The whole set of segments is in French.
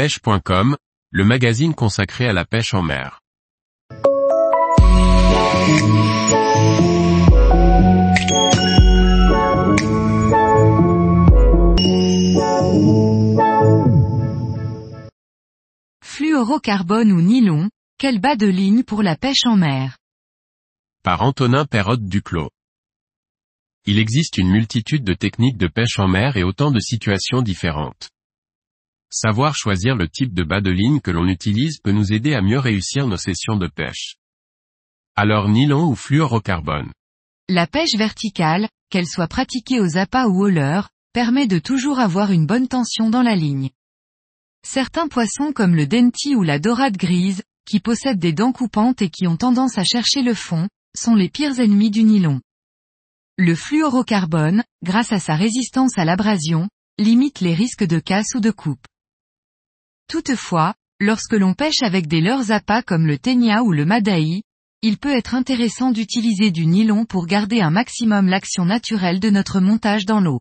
pêche.com, le magazine consacré à la pêche en mer. Fluorocarbone ou nylon, quel bas de ligne pour la pêche en mer? Par Antonin Perrotte Duclos. Il existe une multitude de techniques de pêche en mer et autant de situations différentes. Savoir choisir le type de bas de ligne que l'on utilise peut nous aider à mieux réussir nos sessions de pêche. Alors nylon ou fluorocarbone La pêche verticale, qu'elle soit pratiquée aux appâts ou au leurre, permet de toujours avoir une bonne tension dans la ligne. Certains poissons comme le denti ou la dorade grise, qui possèdent des dents coupantes et qui ont tendance à chercher le fond, sont les pires ennemis du nylon. Le fluorocarbone, grâce à sa résistance à l'abrasion, limite les risques de casse ou de coupe. Toutefois, lorsque l'on pêche avec des leurres appâts comme le ténia ou le madaï, il peut être intéressant d'utiliser du nylon pour garder un maximum l'action naturelle de notre montage dans l'eau.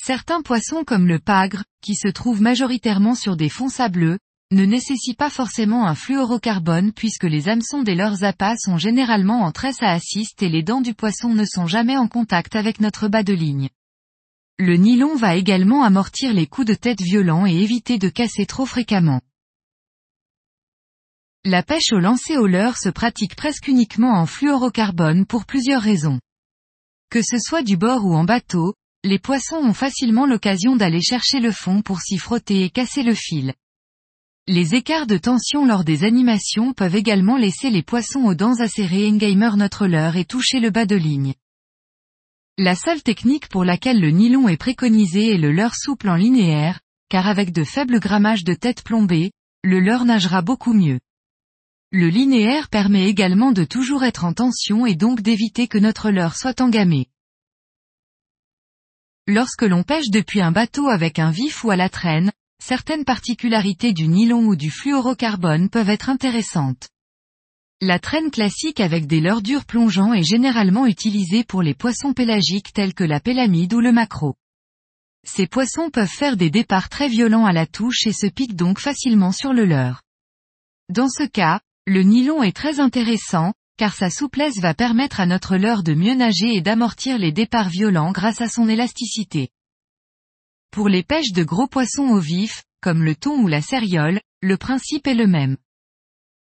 Certains poissons comme le pagre, qui se trouvent majoritairement sur des fonds sableux, ne nécessitent pas forcément un fluorocarbone puisque les hameçons des leurs appâts sont généralement en tresse à assiste et les dents du poisson ne sont jamais en contact avec notre bas de ligne. Le nylon va également amortir les coups de tête violents et éviter de casser trop fréquemment. La pêche au lancer au leurre se pratique presque uniquement en fluorocarbone pour plusieurs raisons. Que ce soit du bord ou en bateau, les poissons ont facilement l'occasion d'aller chercher le fond pour s'y frotter et casser le fil. Les écarts de tension lors des animations peuvent également laisser les poissons aux dents acérées engamer notre leurre et toucher le bas de ligne. La seule technique pour laquelle le nylon est préconisé est le leurre souple en linéaire, car avec de faibles grammages de tête plombée, le leurre nagera beaucoup mieux. Le linéaire permet également de toujours être en tension et donc d'éviter que notre leurre soit engamé. Lorsque l'on pêche depuis un bateau avec un vif ou à la traîne, certaines particularités du nylon ou du fluorocarbone peuvent être intéressantes. La traîne classique avec des leurres plongeants est généralement utilisée pour les poissons pélagiques tels que la pélamide ou le maquereau. Ces poissons peuvent faire des départs très violents à la touche et se piquent donc facilement sur le leurre. Dans ce cas, le nylon est très intéressant, car sa souplesse va permettre à notre leurre de mieux nager et d'amortir les départs violents grâce à son élasticité. Pour les pêches de gros poissons au vif, comme le thon ou la céréole, le principe est le même.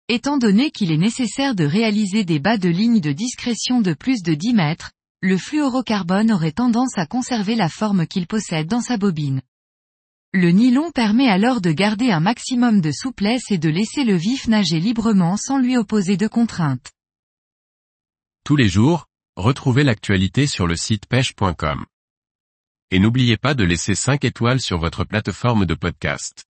Étant donné qu'il est nécessaire de réaliser des bas de ligne de discrétion de plus de 10 mètres, le fluorocarbone aurait tendance à conserver la forme qu'il possède dans sa bobine. Le nylon permet alors de garder un maximum de souplesse et de laisser le vif nager librement sans lui opposer de contraintes. Tous les jours, retrouvez l'actualité sur le site pêche.com. Et n'oubliez pas de laisser 5 étoiles sur votre plateforme de podcast.